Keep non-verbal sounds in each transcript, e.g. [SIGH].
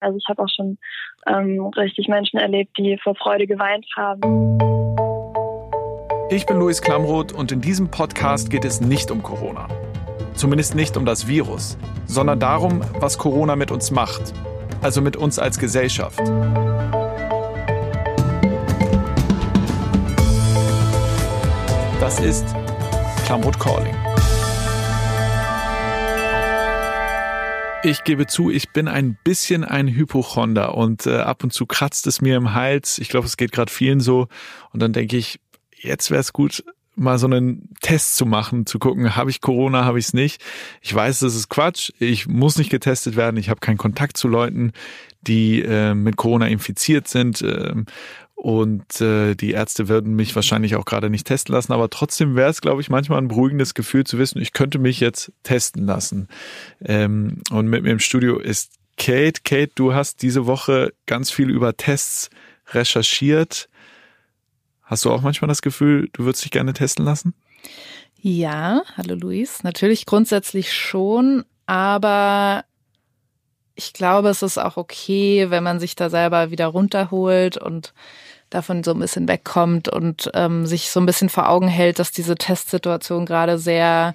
Also ich habe auch schon ähm, richtig Menschen erlebt, die vor Freude geweint haben. Ich bin Luis Klamroth und in diesem Podcast geht es nicht um Corona. Zumindest nicht um das Virus, sondern darum, was Corona mit uns macht. Also mit uns als Gesellschaft. Das ist Klamroth Calling. Ich gebe zu, ich bin ein bisschen ein Hypochonder und äh, ab und zu kratzt es mir im Hals. Ich glaube, es geht gerade vielen so. Und dann denke ich, jetzt wäre es gut, mal so einen Test zu machen, zu gucken, habe ich Corona, habe ich es nicht. Ich weiß, das ist Quatsch. Ich muss nicht getestet werden. Ich habe keinen Kontakt zu Leuten, die äh, mit Corona infiziert sind. Äh, und äh, die Ärzte würden mich wahrscheinlich auch gerade nicht testen lassen, aber trotzdem wäre es, glaube ich, manchmal ein beruhigendes Gefühl zu wissen, ich könnte mich jetzt testen lassen. Ähm, und mit mir im Studio ist Kate. Kate, du hast diese Woche ganz viel über Tests recherchiert. Hast du auch manchmal das Gefühl, du würdest dich gerne testen lassen? Ja, hallo Luis. Natürlich grundsätzlich schon, aber ich glaube, es ist auch okay, wenn man sich da selber wieder runterholt und davon so ein bisschen wegkommt und ähm, sich so ein bisschen vor Augen hält, dass diese Testsituation gerade sehr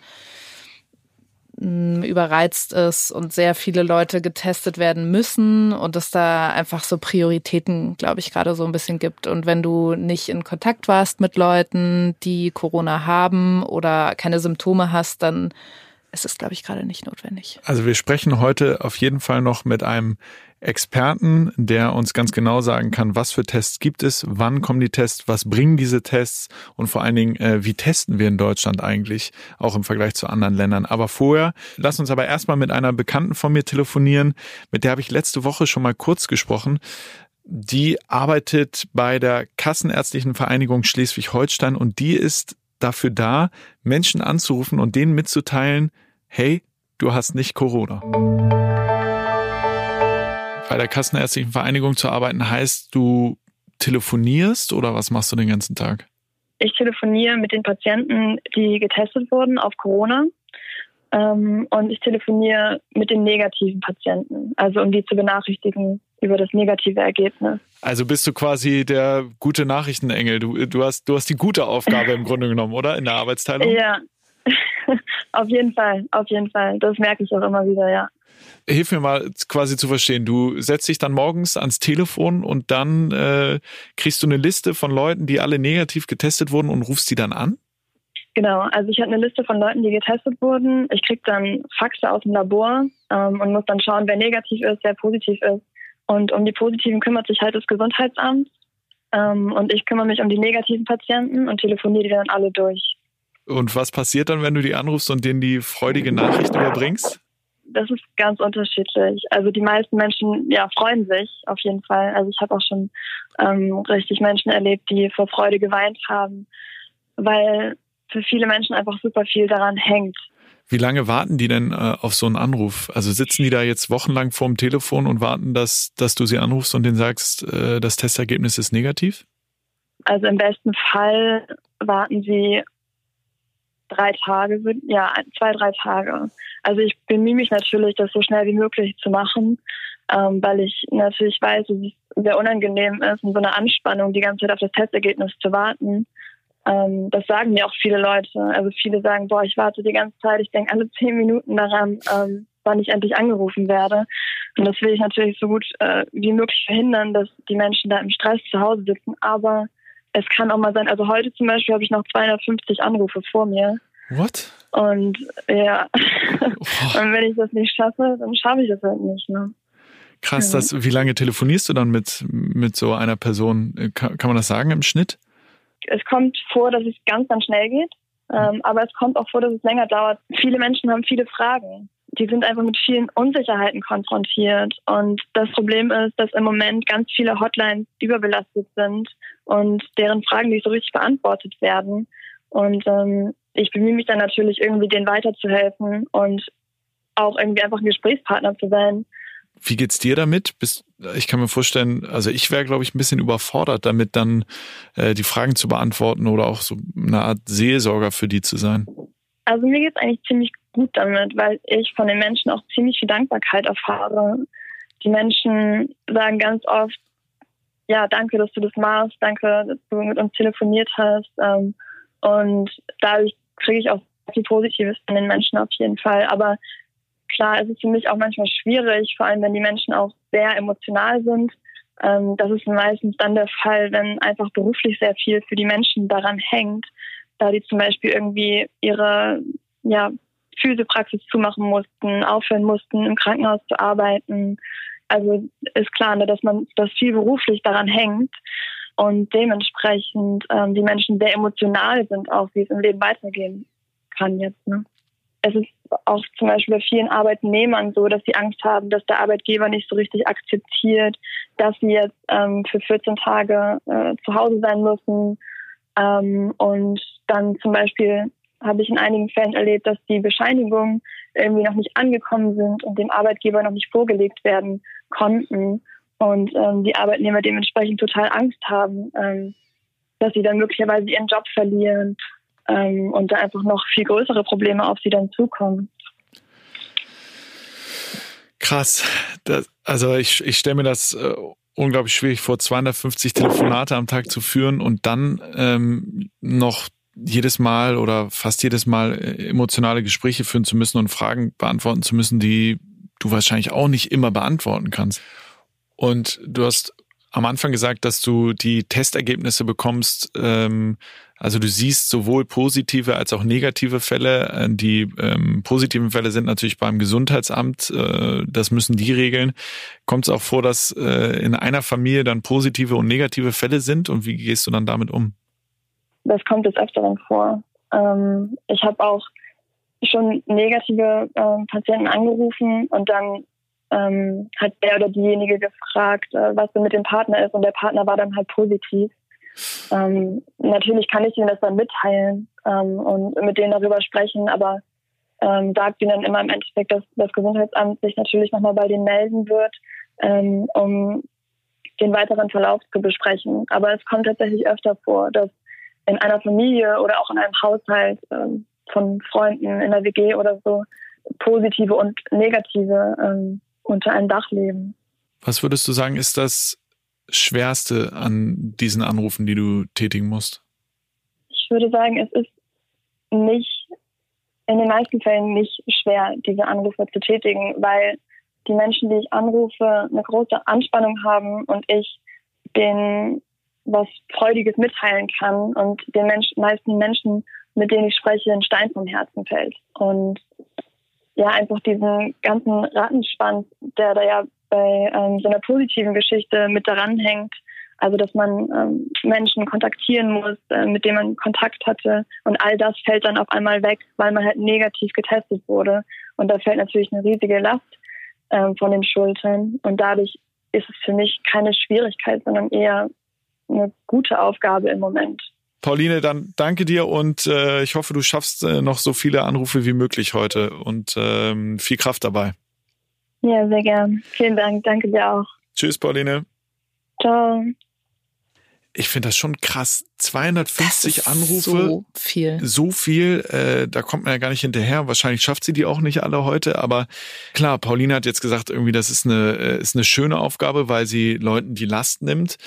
mm, überreizt ist und sehr viele Leute getestet werden müssen und es da einfach so Prioritäten, glaube ich, gerade so ein bisschen gibt. Und wenn du nicht in Kontakt warst mit Leuten, die Corona haben oder keine Symptome hast, dann ist es, glaube ich, gerade nicht notwendig. Also wir sprechen heute auf jeden Fall noch mit einem Experten, der uns ganz genau sagen kann, was für Tests gibt es, wann kommen die Tests, was bringen diese Tests und vor allen Dingen, äh, wie testen wir in Deutschland eigentlich, auch im Vergleich zu anderen Ländern. Aber vorher, lass uns aber erstmal mit einer Bekannten von mir telefonieren, mit der habe ich letzte Woche schon mal kurz gesprochen. Die arbeitet bei der Kassenärztlichen Vereinigung Schleswig-Holstein und die ist dafür da, Menschen anzurufen und denen mitzuteilen, hey, du hast nicht Corona bei der Kassenärztlichen Vereinigung zu arbeiten heißt, du telefonierst oder was machst du den ganzen Tag? Ich telefoniere mit den Patienten, die getestet wurden auf Corona. Ähm, und ich telefoniere mit den negativen Patienten, also um die zu benachrichtigen über das negative Ergebnis. Also bist du quasi der gute Nachrichtenengel. Du, du, hast, du hast die gute Aufgabe im Grunde genommen, oder? In der Arbeitsteilung? Ja, [LAUGHS] auf jeden Fall, auf jeden Fall. Das merke ich auch immer wieder, ja. Hilf mir mal quasi zu verstehen. Du setzt dich dann morgens ans Telefon und dann äh, kriegst du eine Liste von Leuten, die alle negativ getestet wurden und rufst die dann an? Genau, also ich habe eine Liste von Leuten, die getestet wurden. Ich kriege dann Faxe aus dem Labor ähm, und muss dann schauen, wer negativ ist, wer positiv ist. Und um die Positiven kümmert sich halt das Gesundheitsamt. Ähm, und ich kümmere mich um die negativen Patienten und telefoniere die dann alle durch. Und was passiert dann, wenn du die anrufst und denen die freudige Nachricht überbringst? Das ist ganz unterschiedlich. Also die meisten Menschen ja freuen sich auf jeden Fall. Also ich habe auch schon ähm, richtig Menschen erlebt, die vor Freude geweint haben, weil für viele Menschen einfach super viel daran hängt. Wie lange warten die denn äh, auf so einen Anruf? Also sitzen die da jetzt wochenlang vorm Telefon und warten, dass, dass du sie anrufst und denen sagst, äh, das Testergebnis ist negativ? Also im besten Fall warten sie drei Tage, ja, zwei, drei Tage. Also ich bemühe mich natürlich, das so schnell wie möglich zu machen, ähm, weil ich natürlich weiß, dass es sehr unangenehm ist, in so einer Anspannung die ganze Zeit auf das Testergebnis zu warten. Ähm, das sagen mir auch viele Leute. Also viele sagen, boah, ich warte die ganze Zeit, ich denke alle [LAUGHS] zehn Minuten daran, ähm, wann ich endlich angerufen werde. Und das will ich natürlich so gut äh, wie möglich verhindern, dass die Menschen da im Stress zu Hause sitzen. Aber es kann auch mal sein, also heute zum Beispiel habe ich noch 250 Anrufe vor mir. What? Und ja, oh. und wenn ich das nicht schaffe, dann schaffe ich das halt nicht. Ne? Krass, ja. das, wie lange telefonierst du dann mit, mit so einer Person? Kann, kann man das sagen im Schnitt? Es kommt vor, dass es ganz, ganz schnell geht. Ähm, aber es kommt auch vor, dass es länger dauert. Viele Menschen haben viele Fragen die sind einfach mit vielen Unsicherheiten konfrontiert. Und das Problem ist, dass im Moment ganz viele Hotlines überbelastet sind und deren Fragen nicht so richtig beantwortet werden. Und ähm, ich bemühe mich dann natürlich irgendwie, denen weiterzuhelfen und auch irgendwie einfach ein Gesprächspartner zu sein. Wie geht's dir damit? Bist, ich kann mir vorstellen, also ich wäre, glaube ich, ein bisschen überfordert damit, dann äh, die Fragen zu beantworten oder auch so eine Art Seelsorger für die zu sein. Also mir geht's eigentlich ziemlich gut damit, weil ich von den Menschen auch ziemlich viel Dankbarkeit erfahre. die Menschen sagen ganz oft, ja, danke, dass du das machst, danke, dass du mit uns telefoniert hast. Ähm, und dadurch kriege ich auch viel Positives von den Menschen auf jeden Fall. Aber klar, es ist für mich auch manchmal schwierig, vor allem wenn die Menschen auch sehr emotional sind. Ähm, das ist meistens dann der Fall, wenn einfach beruflich sehr viel für die Menschen daran hängt, da die zum Beispiel irgendwie ihre ja, Physiopraxis zumachen mussten, aufhören mussten, im Krankenhaus zu arbeiten. Also ist klar, ne, dass man, dass viel beruflich daran hängt und dementsprechend ähm, die Menschen sehr emotional sind, auch wie es im Leben weitergehen kann jetzt. Ne? Es ist auch zum Beispiel bei vielen Arbeitnehmern so, dass sie Angst haben, dass der Arbeitgeber nicht so richtig akzeptiert, dass sie jetzt ähm, für 14 Tage äh, zu Hause sein müssen ähm, und dann zum Beispiel habe ich in einigen Fällen erlebt, dass die Bescheinigungen irgendwie noch nicht angekommen sind und dem Arbeitgeber noch nicht vorgelegt werden konnten und ähm, die Arbeitnehmer dementsprechend total Angst haben, ähm, dass sie dann möglicherweise ihren Job verlieren ähm, und da einfach noch viel größere Probleme auf sie dann zukommen. Krass. Das, also ich, ich stelle mir das äh, unglaublich schwierig vor, 250 Telefonate am Tag zu führen und dann ähm, noch jedes Mal oder fast jedes Mal äh, emotionale Gespräche führen zu müssen und Fragen beantworten zu müssen, die du wahrscheinlich auch nicht immer beantworten kannst. Und du hast am Anfang gesagt, dass du die Testergebnisse bekommst. Ähm, also du siehst sowohl positive als auch negative Fälle. Äh, die ähm, positiven Fälle sind natürlich beim Gesundheitsamt. Äh, das müssen die regeln. Kommt es auch vor, dass äh, in einer Familie dann positive und negative Fälle sind? Und wie gehst du dann damit um? das kommt des Öfteren vor. Ähm, ich habe auch schon negative äh, Patienten angerufen und dann ähm, hat der oder diejenige gefragt, äh, was denn mit dem Partner ist und der Partner war dann halt positiv. Ähm, natürlich kann ich ihnen das dann mitteilen ähm, und mit denen darüber sprechen, aber ähm, sagt ihnen dann immer im Endeffekt, dass das Gesundheitsamt sich natürlich nochmal bei denen melden wird, ähm, um den weiteren Verlauf zu besprechen. Aber es kommt tatsächlich öfter vor, dass in einer Familie oder auch in einem Haushalt ähm, von Freunden in der WG oder so positive und negative ähm, unter einem Dach leben. Was würdest du sagen, ist das Schwerste an diesen Anrufen, die du tätigen musst? Ich würde sagen, es ist nicht, in den meisten Fällen nicht schwer, diese Anrufe zu tätigen, weil die Menschen, die ich anrufe, eine große Anspannung haben und ich den was Freudiges mitteilen kann und den Mensch, meisten Menschen, mit denen ich spreche, ein Stein vom Herzen fällt. Und ja, einfach diesen ganzen Rattenschwanz, der da ja bei ähm, so einer positiven Geschichte mit daran hängt, also dass man ähm, Menschen kontaktieren muss, äh, mit denen man Kontakt hatte und all das fällt dann auf einmal weg, weil man halt negativ getestet wurde. Und da fällt natürlich eine riesige Last ähm, von den Schultern. Und dadurch ist es für mich keine Schwierigkeit, sondern eher eine gute Aufgabe im Moment. Pauline, dann danke dir und äh, ich hoffe, du schaffst äh, noch so viele Anrufe wie möglich heute und ähm, viel Kraft dabei. Ja, sehr gern. Vielen Dank. Danke dir auch. Tschüss, Pauline. Ciao. Ich finde das schon krass. 250 Anrufe. So viel. So viel. Äh, da kommt man ja gar nicht hinterher. Wahrscheinlich schafft sie die auch nicht alle heute. Aber klar, Pauline hat jetzt gesagt, irgendwie, das ist eine, äh, ist eine schöne Aufgabe, weil sie Leuten die Last nimmt.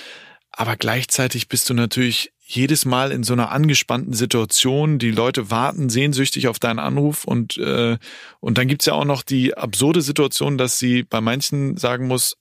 Aber gleichzeitig bist du natürlich jedes Mal in so einer angespannten Situation. Die Leute warten sehnsüchtig auf deinen Anruf und, äh, und dann gibt's ja auch noch die absurde Situation, dass sie bei manchen sagen muss,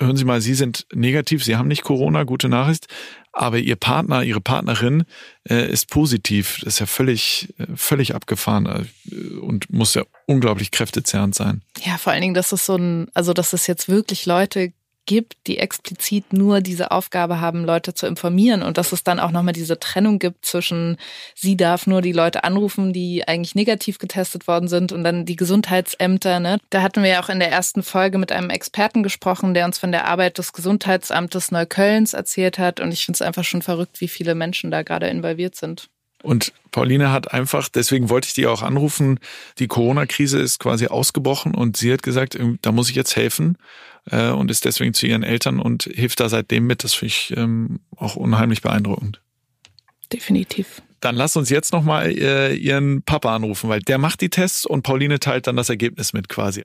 hören Sie mal, Sie sind negativ, Sie haben nicht Corona, gute Nachricht, aber Ihr Partner, Ihre Partnerin äh, ist positiv. Das ist ja völlig, völlig abgefahren äh, und muss ja unglaublich kräftezerrend sein. Ja, vor allen Dingen, dass es so ein, also dass es jetzt wirklich Leute gibt, die explizit nur diese Aufgabe haben, Leute zu informieren und dass es dann auch nochmal diese Trennung gibt zwischen, sie darf nur die Leute anrufen, die eigentlich negativ getestet worden sind und dann die Gesundheitsämter. Ne? Da hatten wir ja auch in der ersten Folge mit einem Experten gesprochen, der uns von der Arbeit des Gesundheitsamtes Neuköllns erzählt hat und ich finde es einfach schon verrückt, wie viele Menschen da gerade involviert sind. Und Pauline hat einfach, deswegen wollte ich die auch anrufen, die Corona-Krise ist quasi ausgebrochen und sie hat gesagt, da muss ich jetzt helfen äh, und ist deswegen zu ihren Eltern und hilft da seitdem mit. Das finde ich ähm, auch unheimlich beeindruckend. Definitiv. Dann lass uns jetzt nochmal äh, ihren Papa anrufen, weil der macht die Tests und Pauline teilt dann das Ergebnis mit quasi.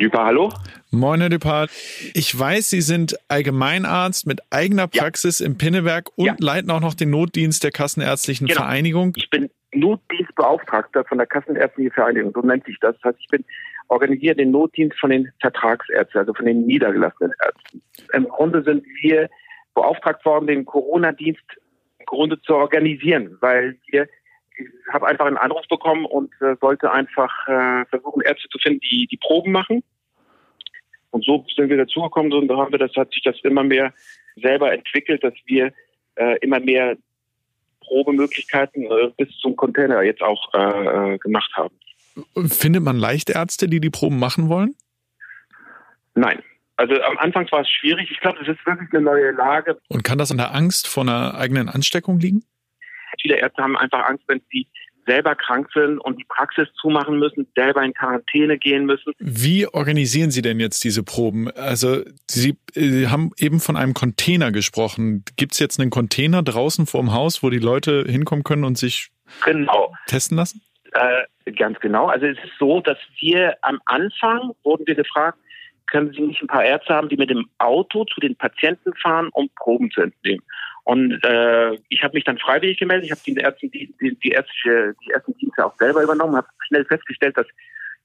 Düper, hallo? Moin, Herr Düper. Ich weiß, Sie sind Allgemeinarzt mit eigener Praxis ja. im Pinneberg und ja. leiten auch noch den Notdienst der Kassenärztlichen genau. Vereinigung. Ich bin Notdienstbeauftragter von der Kassenärztlichen Vereinigung, so nennt sich das. Das heißt, ich bin organisiere den Notdienst von den Vertragsärzten, also von den niedergelassenen Ärzten. Im Grunde sind wir beauftragt worden, den Corona-Dienst im Grunde zu organisieren, weil wir ich habe einfach einen Anruf bekommen und äh, sollte einfach äh, versuchen, Ärzte zu finden, die die Proben machen. Und so sind wir dazugekommen und da haben wir, das hat sich das immer mehr selber entwickelt, dass wir äh, immer mehr Probemöglichkeiten äh, bis zum Container jetzt auch äh, äh gemacht haben. Findet man leicht Ärzte, die die Proben machen wollen? Nein. Also am Anfang war es schwierig. Ich glaube, es ist wirklich eine neue Lage. Und kann das an der Angst vor einer eigenen Ansteckung liegen? Viele Ärzte haben einfach Angst, wenn sie selber krank sind und die Praxis zumachen müssen, selber in Quarantäne gehen müssen. Wie organisieren Sie denn jetzt diese Proben? Also Sie äh, haben eben von einem Container gesprochen. Gibt es jetzt einen Container draußen vorm Haus, wo die Leute hinkommen können und sich genau. testen lassen? Äh, ganz genau. Also es ist so, dass wir am Anfang wurden wir gefragt, können Sie nicht ein paar Ärzte haben, die mit dem Auto zu den Patienten fahren, um Proben zu entnehmen? Und äh, ich habe mich dann freiwillig gemeldet. Ich habe die Ärzte, die, die, die, ärztliche, die ersten Dienste auch selber übernommen, habe schnell festgestellt, dass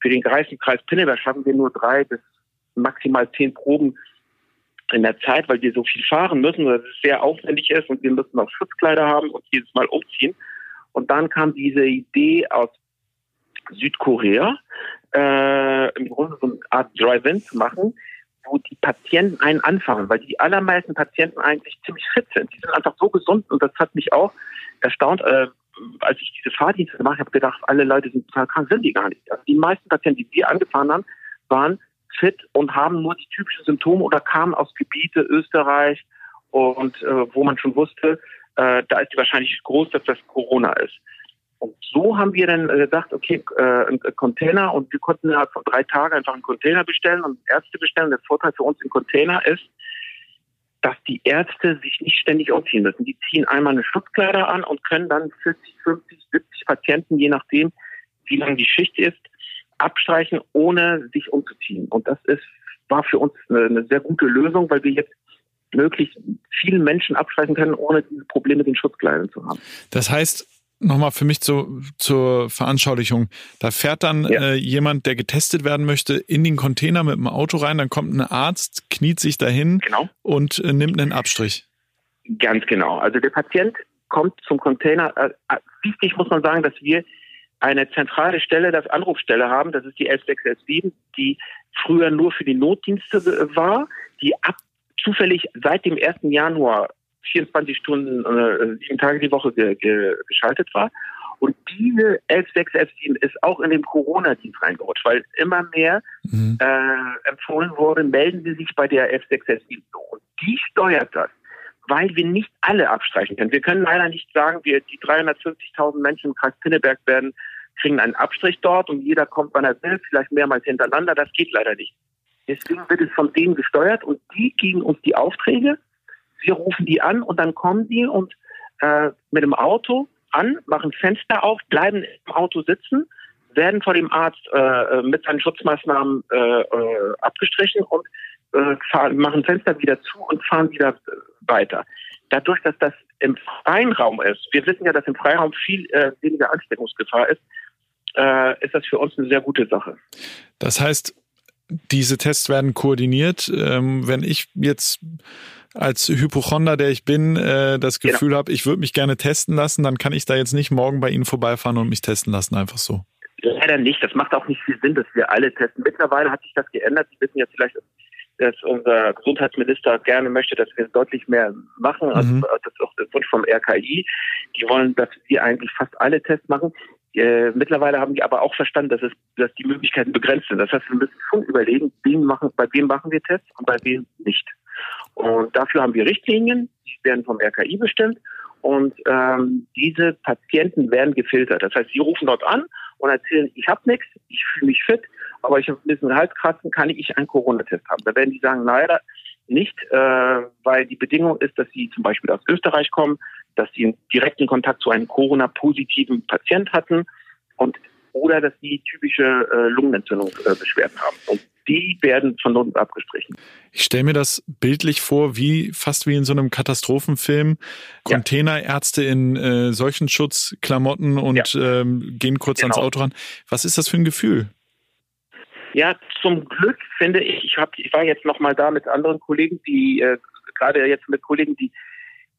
für den Kreis Pinneberg schaffen wir nur drei bis maximal zehn Proben in der Zeit, weil wir so viel fahren müssen, dass es sehr aufwendig ist und wir müssen auch Schutzkleider haben und jedes Mal umziehen. Und dann kam diese Idee aus Südkorea, äh, im Grunde so eine Art Drive-In zu machen, wo die Patienten einen anfangen, weil die allermeisten Patienten eigentlich ziemlich fit sind. Die sind einfach so gesund und das hat mich auch erstaunt, äh, als ich diese Fahrdienste gemacht habe, gedacht, alle Leute sind total krank, sind die gar nicht. Also die meisten Patienten, die wir angefahren haben, waren fit und haben nur die typischen Symptome oder kamen aus Gebiete Österreich und äh, wo man schon wusste, äh, da ist die Wahrscheinlichkeit groß, dass das Corona ist. Und so haben wir dann äh, gesagt, okay, äh, ein Container und wir konnten innerhalb von drei Tagen einfach einen Container bestellen und Ärzte bestellen. Der Vorteil für uns im Container ist, dass die Ärzte sich nicht ständig umziehen müssen. Die ziehen einmal eine Schutzkleider an und können dann 40, 50, 70 Patienten, je nachdem, wie lang die Schicht ist, abstreichen, ohne sich umzuziehen. Und das ist, war für uns eine, eine sehr gute Lösung, weil wir jetzt möglichst vielen Menschen abstreichen können, ohne diese Probleme mit den Schutzkleidern zu haben. Das heißt, nochmal für mich zu, zur Veranschaulichung. Da fährt dann ja. äh, jemand, der getestet werden möchte, in den Container mit dem Auto rein, dann kommt ein Arzt, kniet sich dahin genau. und äh, nimmt einen Abstrich. Ganz genau. Also der Patient kommt zum Container. Äh, äh wichtig muss man sagen, dass wir eine zentrale Stelle, das Anrufstelle haben, das ist die 11617, die früher nur für die Notdienste war, die ab zufällig seit dem 1. Januar 24 Stunden, äh, sieben Tage die Woche ge ge geschaltet war. Und diese 11617 ist auch in den Corona-Dienst reingerutscht, weil immer mehr mhm. äh, empfohlen wurde, melden Sie sich bei der 11617. Und die steuert das, weil wir nicht alle abstreichen können. Wir können leider nicht sagen, wir die 350.000 Menschen im Kreis Pinneberg werden kriegen einen Abstrich dort und jeder kommt, wann er will, vielleicht mehrmals hintereinander. Das geht leider nicht. Deswegen wird es von denen gesteuert und die geben uns die Aufträge wir rufen die an und dann kommen die und äh, mit dem Auto an, machen Fenster auf, bleiben im Auto sitzen, werden vor dem Arzt äh, mit seinen Schutzmaßnahmen äh, äh, abgestrichen und äh, fahren, machen Fenster wieder zu und fahren wieder äh, weiter. Dadurch, dass das im freien Raum ist, wir wissen ja, dass im Freiraum viel äh, weniger Ansteckungsgefahr ist, äh, ist das für uns eine sehr gute Sache. Das heißt, diese Tests werden koordiniert. Ähm, wenn ich jetzt als Hypochonder, der ich bin, äh, das genau. Gefühl genau. habe, ich würde mich gerne testen lassen, dann kann ich da jetzt nicht morgen bei Ihnen vorbeifahren und mich testen lassen, einfach so. Leider nicht. Das macht auch nicht viel Sinn, dass wir alle testen. Mittlerweile hat sich das geändert. Sie wissen ja vielleicht, dass unser Gesundheitsminister gerne möchte, dass wir deutlich mehr machen. Also mhm. das ist auch der Wunsch vom RKI. Die wollen, dass wir eigentlich fast alle Tests machen. Äh, mittlerweile haben die aber auch verstanden, dass es, dass die Möglichkeiten begrenzt sind. Das heißt, wir müssen schon überlegen, wem machen, bei wem machen wir Tests und bei wem nicht. Und dafür haben wir Richtlinien, die werden vom RKI bestimmt. Und ähm, diese Patienten werden gefiltert. Das heißt, sie rufen dort an und erzählen, ich habe nichts, ich fühle mich fit, aber ich habe ein bisschen Halskratzen, kann ich einen Corona-Test haben? Da werden die sagen, leider nicht, äh, weil die Bedingung ist, dass sie zum Beispiel aus Österreich kommen, dass sie einen direkten Kontakt zu einem Corona-positiven Patient hatten und oder dass sie typische äh, Lungenentzündungsbeschwerden äh, haben. Und die werden von uns abgestrichen. Ich stelle mir das bildlich vor, wie fast wie in so einem Katastrophenfilm. Containerärzte in äh, Seuchenschutzklamotten und ja. ähm, gehen kurz genau. ans Auto ran. Was ist das für ein Gefühl? Ja, zum Glück finde ich, ich, hab, ich war jetzt noch mal da mit anderen Kollegen, die äh, gerade jetzt mit Kollegen, die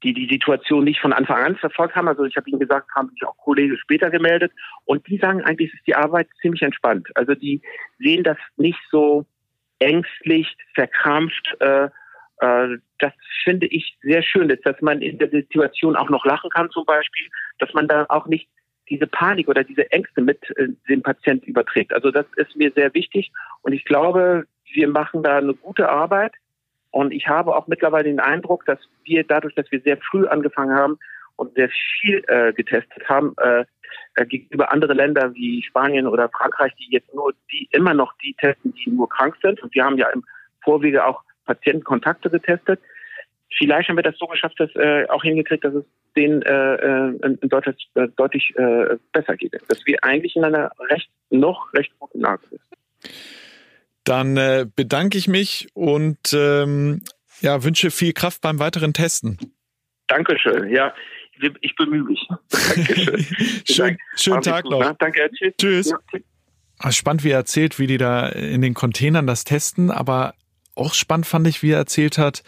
die die Situation nicht von Anfang an verfolgt haben. Also ich habe ihnen gesagt, haben sich auch Kollegen später gemeldet und die sagen eigentlich, ist die Arbeit ziemlich entspannt. Also die sehen das nicht so ängstlich, verkrampft. Äh, äh, das finde ich sehr schön, dass man in der Situation auch noch lachen kann zum Beispiel, dass man da auch nicht diese Panik oder diese Ängste mit äh, dem Patienten überträgt. Also das ist mir sehr wichtig und ich glaube, wir machen da eine gute Arbeit. Und ich habe auch mittlerweile den Eindruck, dass wir dadurch, dass wir sehr früh angefangen haben und sehr viel äh, getestet haben, äh, äh, gegenüber andere Länder wie Spanien oder Frankreich, die jetzt nur die immer noch die testen, die nur krank sind. Und wir haben ja im Vorwege auch Patientenkontakte getestet. Vielleicht haben wir das so geschafft, dass äh, auch hingekriegt, dass es denen äh, äh in Deutschland äh, deutlich äh, besser geht. Dass wir eigentlich in einer recht noch recht guten Lage sind. Dann äh, bedanke ich mich und ähm, ja, wünsche viel Kraft beim weiteren Testen. Dankeschön. Ja, ich bemühe mich. [LAUGHS] Dankeschön. Schön, schönen Tag noch. Ne? Danke, tschüss. Tschüss. Ja. Ah, spannend, wie er erzählt, wie die da in den Containern das testen, aber auch spannend fand ich, wie er erzählt hat,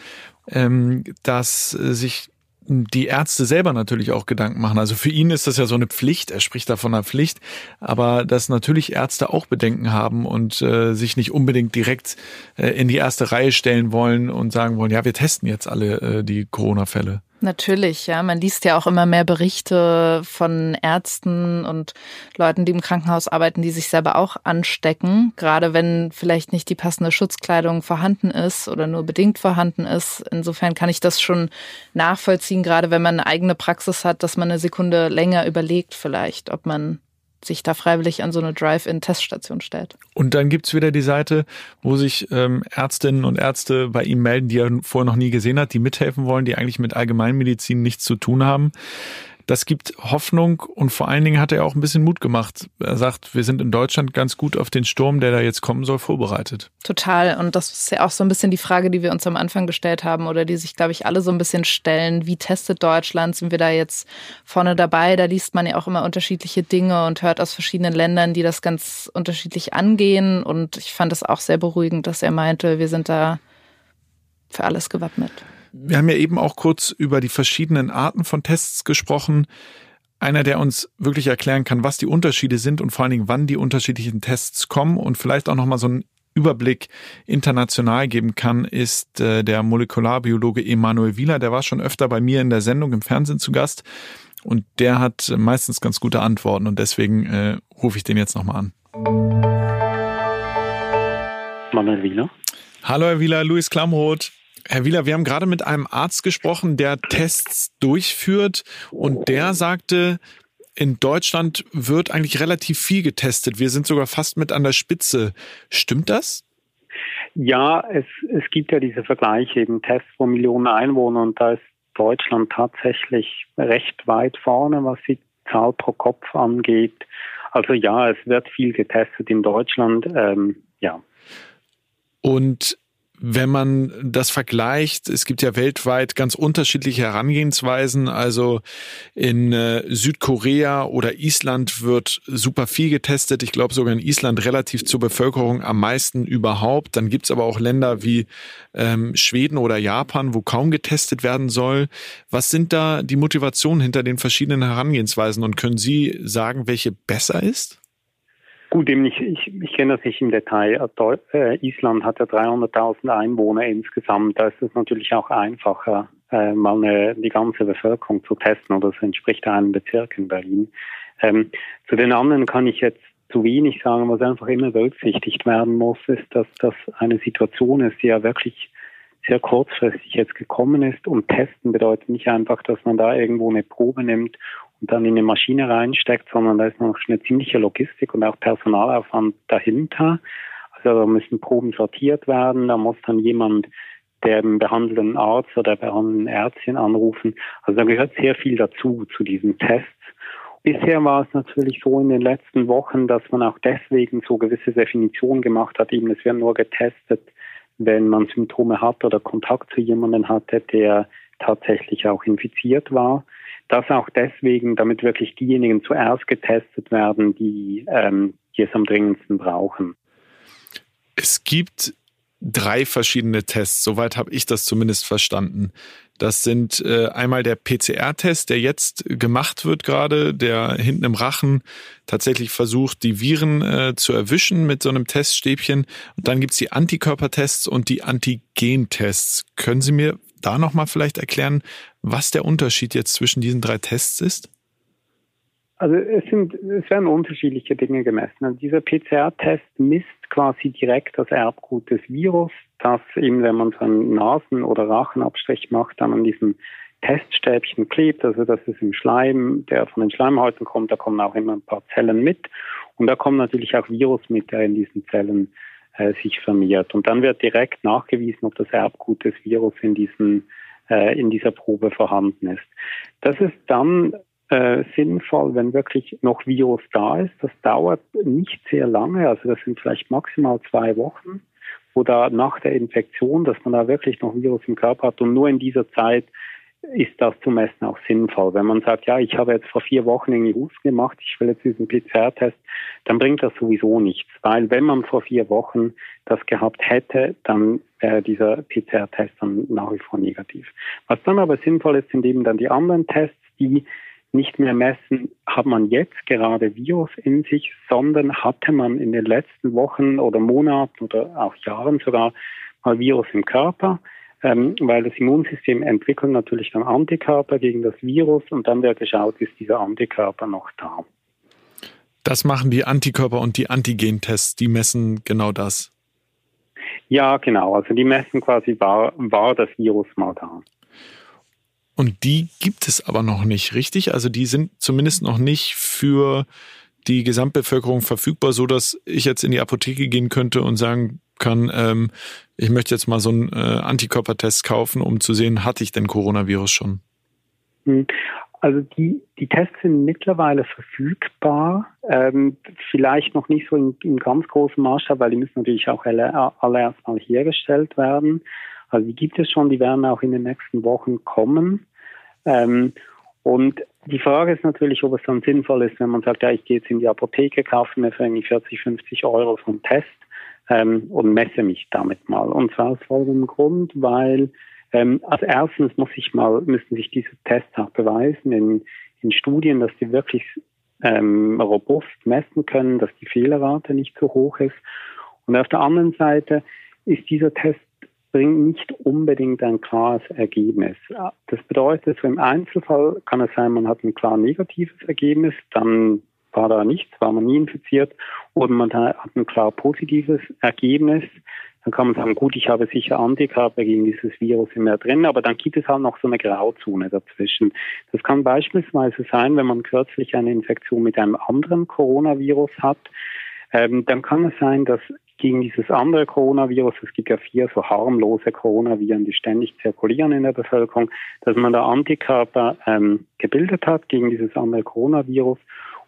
ähm, dass sich die Ärzte selber natürlich auch Gedanken machen. Also für ihn ist das ja so eine Pflicht, er spricht da von einer Pflicht, aber dass natürlich Ärzte auch Bedenken haben und äh, sich nicht unbedingt direkt äh, in die erste Reihe stellen wollen und sagen wollen, ja, wir testen jetzt alle äh, die Corona-Fälle. Natürlich, ja. Man liest ja auch immer mehr Berichte von Ärzten und Leuten, die im Krankenhaus arbeiten, die sich selber auch anstecken. Gerade wenn vielleicht nicht die passende Schutzkleidung vorhanden ist oder nur bedingt vorhanden ist. Insofern kann ich das schon nachvollziehen, gerade wenn man eine eigene Praxis hat, dass man eine Sekunde länger überlegt vielleicht, ob man sich da freiwillig an so eine Drive-In-Teststation stellt. Und dann gibt's wieder die Seite, wo sich ähm, Ärztinnen und Ärzte bei ihm melden, die er vorher noch nie gesehen hat, die mithelfen wollen, die eigentlich mit Allgemeinmedizin nichts zu tun haben das gibt Hoffnung und vor allen Dingen hat er auch ein bisschen Mut gemacht. Er sagt, wir sind in Deutschland ganz gut auf den Sturm, der da jetzt kommen soll, vorbereitet. Total. Und das ist ja auch so ein bisschen die Frage, die wir uns am Anfang gestellt haben oder die sich, glaube ich, alle so ein bisschen stellen. Wie testet Deutschland? Sind wir da jetzt vorne dabei? Da liest man ja auch immer unterschiedliche Dinge und hört aus verschiedenen Ländern, die das ganz unterschiedlich angehen. Und ich fand es auch sehr beruhigend, dass er meinte, wir sind da für alles gewappnet. Wir haben ja eben auch kurz über die verschiedenen Arten von Tests gesprochen. Einer, der uns wirklich erklären kann, was die Unterschiede sind und vor allen Dingen, wann die unterschiedlichen Tests kommen und vielleicht auch nochmal so einen Überblick international geben kann, ist äh, der Molekularbiologe Emanuel Wieler. Der war schon öfter bei mir in der Sendung im Fernsehen zu Gast und der hat meistens ganz gute Antworten und deswegen äh, rufe ich den jetzt nochmal an. Manuel Wieler. Hallo Herr Wieler, Luis Klamroth. Herr Wieler, wir haben gerade mit einem Arzt gesprochen, der Tests durchführt und der sagte, in Deutschland wird eigentlich relativ viel getestet. Wir sind sogar fast mit an der Spitze. Stimmt das? Ja, es, es gibt ja diese Vergleiche, eben Tests pro Millionen Einwohner und da ist Deutschland tatsächlich recht weit vorne, was die Zahl pro Kopf angeht. Also ja, es wird viel getestet in Deutschland, ähm, ja. Und wenn man das vergleicht, es gibt ja weltweit ganz unterschiedliche Herangehensweisen. Also in äh, Südkorea oder Island wird super viel getestet. Ich glaube sogar in Island relativ zur Bevölkerung am meisten überhaupt. Dann gibt's aber auch Länder wie ähm, Schweden oder Japan, wo kaum getestet werden soll. Was sind da die Motivationen hinter den verschiedenen Herangehensweisen und können Sie sagen, welche besser ist? Gut, eben ich, ich, ich kenne das nicht im Detail. Äh, Island hat ja 300.000 Einwohner insgesamt. Da ist es natürlich auch einfacher, äh, mal eine, die ganze Bevölkerung zu testen oder das entspricht einem Bezirk in Berlin. Ähm, zu den anderen kann ich jetzt zu wenig sagen. Was einfach immer berücksichtigt werden muss, ist, dass das eine Situation ist, die ja wirklich sehr kurzfristig jetzt gekommen ist. Und testen bedeutet nicht einfach, dass man da irgendwo eine Probe nimmt und dann in eine Maschine reinsteckt, sondern da ist noch eine ziemliche Logistik und auch Personalaufwand dahinter. Also da müssen Proben sortiert werden, da muss dann jemand den behandelnden Arzt oder der behandelnden Ärztin anrufen. Also da gehört sehr viel dazu, zu diesen Tests. Bisher war es natürlich so in den letzten Wochen, dass man auch deswegen so gewisse Definitionen gemacht hat. Eben, es wird nur getestet, wenn man Symptome hat oder Kontakt zu jemandem hatte, der tatsächlich auch infiziert war. Das auch deswegen, damit wirklich diejenigen zuerst getestet werden, die, ähm, die es am dringendsten brauchen. Es gibt drei verschiedene Tests, soweit habe ich das zumindest verstanden. Das sind äh, einmal der PCR-Test, der jetzt gemacht wird gerade, der hinten im Rachen tatsächlich versucht, die Viren äh, zu erwischen mit so einem Teststäbchen. Und dann gibt's die Antikörpertests und die Antigentests. Können Sie mir da nochmal vielleicht erklären, was der Unterschied jetzt zwischen diesen drei Tests ist? Also es sind es werden unterschiedliche Dinge gemessen. Also dieser PCR-Test misst quasi direkt das Erbgut des Virus, das eben, wenn man so einen Nasen- oder Rachenabstrich macht, dann an diesem Teststäbchen klebt. Also das ist im Schleim, der von den Schleimhäuten kommt, da kommen auch immer ein paar Zellen mit. Und da kommt natürlich auch Virus mit, der in diesen Zellen äh, sich vermehrt. Und dann wird direkt nachgewiesen, ob das Erbgut des Virus in diesen äh, in dieser Probe vorhanden ist. Das ist dann äh, sinnvoll, wenn wirklich noch Virus da ist. Das dauert nicht sehr lange, also das sind vielleicht maximal zwei Wochen, wo da nach der Infektion, dass man da wirklich noch Virus im Körper hat und nur in dieser Zeit ist das zu messen auch sinnvoll. Wenn man sagt, ja, ich habe jetzt vor vier Wochen irgendwie Husten gemacht, ich will jetzt diesen PCR-Test, dann bringt das sowieso nichts, weil wenn man vor vier Wochen das gehabt hätte, dann wäre dieser PCR-Test dann nach wie vor negativ. Was dann aber sinnvoll ist, sind eben dann die anderen Tests, die nicht mehr messen, hat man jetzt gerade Virus in sich, sondern hatte man in den letzten Wochen oder Monaten oder auch Jahren sogar mal Virus im Körper, ähm, weil das Immunsystem entwickelt natürlich dann Antikörper gegen das Virus und dann wird geschaut, ist dieser Antikörper noch da. Das machen die Antikörper und die Antigentests, die messen genau das. Ja, genau. Also die messen quasi, war, war das Virus mal da. Und die gibt es aber noch nicht, richtig? Also die sind zumindest noch nicht für die Gesamtbevölkerung verfügbar, so dass ich jetzt in die Apotheke gehen könnte und sagen kann, ähm, ich möchte jetzt mal so einen äh, Antikörpertest kaufen, um zu sehen, hatte ich denn Coronavirus schon? Hm. Also die, die Tests sind mittlerweile verfügbar, ähm, vielleicht noch nicht so in, in ganz großem Maßstab, weil die müssen natürlich auch alle, alle erstmal hergestellt werden. Also die gibt es schon, die werden auch in den nächsten Wochen kommen. Ähm, und die Frage ist natürlich, ob es dann sinnvoll ist, wenn man sagt, ja, ich gehe jetzt in die Apotheke, kaufe mir für irgendwie 40, 50 Euro so einen Test ähm, und messe mich damit mal. Und zwar aus folgendem Grund, weil ähm, als erstens muss ich mal, müssen sich diese Tests auch beweisen in, in Studien, dass die wirklich ähm, robust messen können, dass die Fehlerrate nicht so hoch ist. Und auf der anderen Seite ist dieser Test bringt nicht unbedingt ein klares Ergebnis. Das bedeutet, so im Einzelfall kann es sein, man hat ein klar negatives Ergebnis, dann war da nichts, war man nie infiziert, oder man hat ein klar positives Ergebnis, dann kann man sagen, gut, ich habe sicher Antikörper gegen dieses Virus in mir drin, aber dann gibt es halt noch so eine Grauzone dazwischen. Das kann beispielsweise sein, wenn man kürzlich eine Infektion mit einem anderen Coronavirus hat, ähm, dann kann es sein, dass gegen dieses andere Coronavirus, es gibt ja vier so harmlose Coronaviren, die ständig zirkulieren in der Bevölkerung, dass man da Antikörper ähm, gebildet hat gegen dieses andere Coronavirus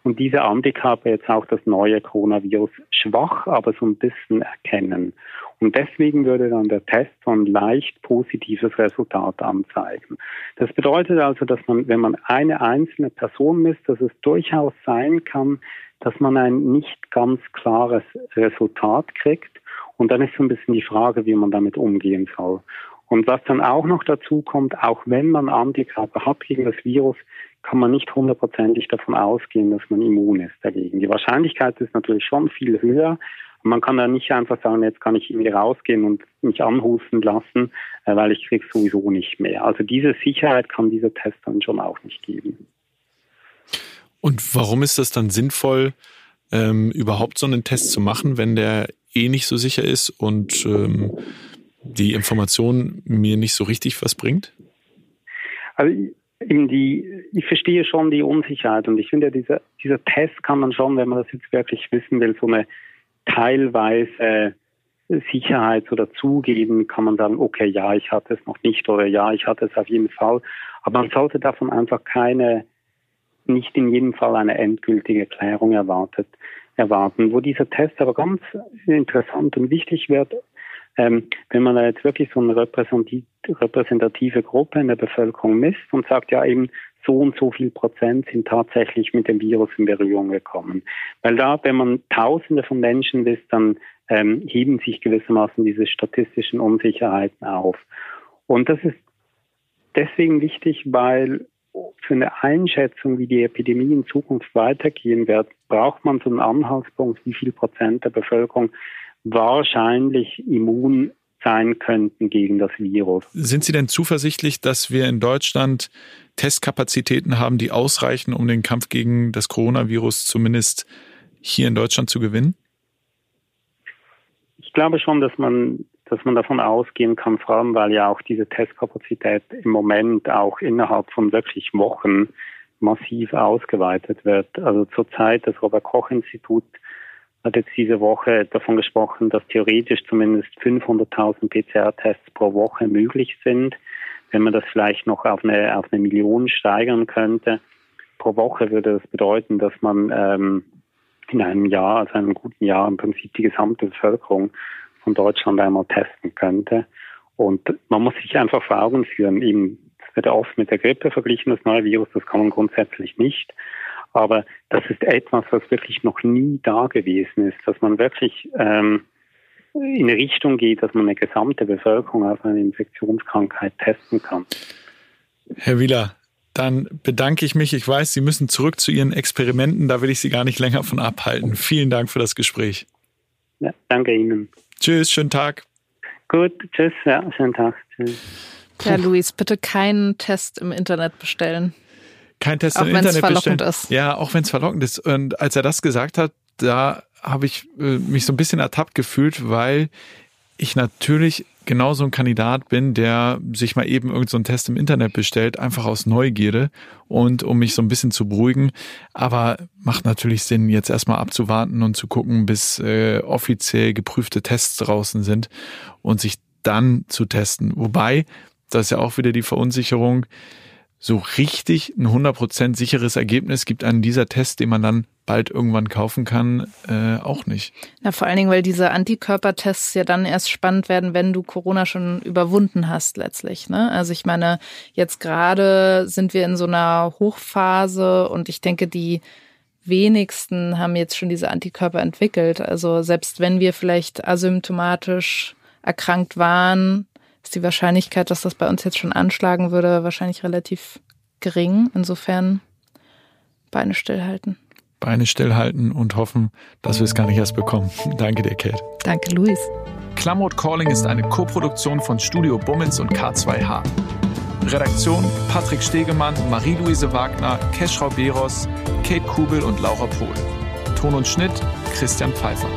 und diese Antikörper jetzt auch das neue Coronavirus schwach, aber so ein bisschen erkennen. Und deswegen würde dann der Test so ein leicht positives Resultat anzeigen. Das bedeutet also, dass man, wenn man eine einzelne Person misst, dass es durchaus sein kann, dass man ein nicht ganz klares Resultat kriegt. Und dann ist so ein bisschen die Frage, wie man damit umgehen soll. Und was dann auch noch dazu kommt, auch wenn man Antikörper hat gegen das Virus, kann man nicht hundertprozentig davon ausgehen, dass man immun ist dagegen. Die Wahrscheinlichkeit ist natürlich schon viel höher. Man kann da nicht einfach sagen, jetzt kann ich irgendwie rausgehen und mich anhusten lassen, äh, weil ich kriege sowieso nicht mehr. Also diese Sicherheit kann dieser Test dann schon auch nicht geben. Und warum ist das dann sinnvoll, ähm, überhaupt so einen Test zu machen, wenn der eh nicht so sicher ist und ähm, die Information mir nicht so richtig was bringt? Also eben die, ich verstehe schon die Unsicherheit und ich finde, dieser, dieser Test kann man schon, wenn man das jetzt wirklich wissen will, so eine teilweise Sicherheit oder zugeben, kann man sagen, okay, ja, ich hatte es noch nicht oder ja, ich hatte es auf jeden Fall. Aber man sollte davon einfach keine nicht in jedem Fall eine endgültige Klärung erwartet, erwarten. Wo dieser Test aber ganz interessant und wichtig wird, ähm, wenn man da jetzt wirklich so eine repräsentative Gruppe in der Bevölkerung misst und sagt, ja eben so und so viel Prozent sind tatsächlich mit dem Virus in Berührung gekommen. Weil da, wenn man Tausende von Menschen misst, dann ähm, heben sich gewissermaßen diese statistischen Unsicherheiten auf. Und das ist deswegen wichtig, weil für eine Einschätzung, wie die Epidemie in Zukunft weitergehen wird, braucht man so einen Anhaltspunkt, wie viel Prozent der Bevölkerung wahrscheinlich immun sein könnten gegen das Virus. Sind Sie denn zuversichtlich, dass wir in Deutschland Testkapazitäten haben, die ausreichen, um den Kampf gegen das Coronavirus zumindest hier in Deutschland zu gewinnen? Ich glaube schon, dass man, dass man davon ausgehen kann, vor allem weil ja auch diese Testkapazität im Moment auch innerhalb von wirklich Wochen massiv ausgeweitet wird. Also zurzeit das Robert Koch Institut hat jetzt diese Woche davon gesprochen, dass theoretisch zumindest 500.000 PCR-Tests pro Woche möglich sind. Wenn man das vielleicht noch auf eine, auf eine Million steigern könnte, pro Woche würde das bedeuten, dass man ähm, in einem Jahr, also einem guten Jahr, im Prinzip die gesamte Bevölkerung von Deutschland einmal testen könnte. Und man muss sich einfach vor Augen führen, eben, es wird oft mit der Grippe verglichen, das neue Virus, das kann man grundsätzlich nicht. Aber das ist etwas, was wirklich noch nie da gewesen ist, dass man wirklich ähm, in eine Richtung geht, dass man eine gesamte Bevölkerung auf eine Infektionskrankheit testen kann. Herr Wieler, dann bedanke ich mich. Ich weiß, Sie müssen zurück zu Ihren Experimenten. Da will ich Sie gar nicht länger von abhalten. Vielen Dank für das Gespräch. Ja, danke Ihnen. Tschüss, schönen Tag. Gut, tschüss, ja, schönen Tag. Tschüss. Ja, Luis, bitte keinen Test im Internet bestellen kein Test auch im Internet bestellen. Ist. Ja, auch wenn es verlockend ist. Und als er das gesagt hat, da habe ich äh, mich so ein bisschen ertappt gefühlt, weil ich natürlich genauso ein Kandidat bin, der sich mal eben irgendeinen so Test im Internet bestellt, einfach aus Neugierde und um mich so ein bisschen zu beruhigen. Aber macht natürlich Sinn, jetzt erstmal abzuwarten und zu gucken, bis äh, offiziell geprüfte Tests draußen sind und sich dann zu testen. Wobei, das ist ja auch wieder die Verunsicherung, so richtig ein 100% sicheres Ergebnis gibt an dieser Test, den man dann bald irgendwann kaufen kann, äh, auch nicht. Na, vor allen Dingen, weil diese Antikörpertests ja dann erst spannend werden, wenn du Corona schon überwunden hast letztlich. Ne? Also ich meine, jetzt gerade sind wir in so einer Hochphase und ich denke, die wenigsten haben jetzt schon diese Antikörper entwickelt. Also selbst wenn wir vielleicht asymptomatisch erkrankt waren, ist die Wahrscheinlichkeit, dass das bei uns jetzt schon anschlagen würde, wahrscheinlich relativ gering. Insofern Beine stillhalten. Beine stillhalten und hoffen, dass wir es gar nicht erst bekommen. [LAUGHS] Danke dir, Kate. Danke, Luis. Klamroth Calling ist eine Koproduktion von Studio Bummens und K2H. Redaktion Patrick Stegemann, Marie-Louise Wagner, Keschrau Beros, Kate Kubel und Laura Pohl. Ton und Schnitt Christian Pfeiffer.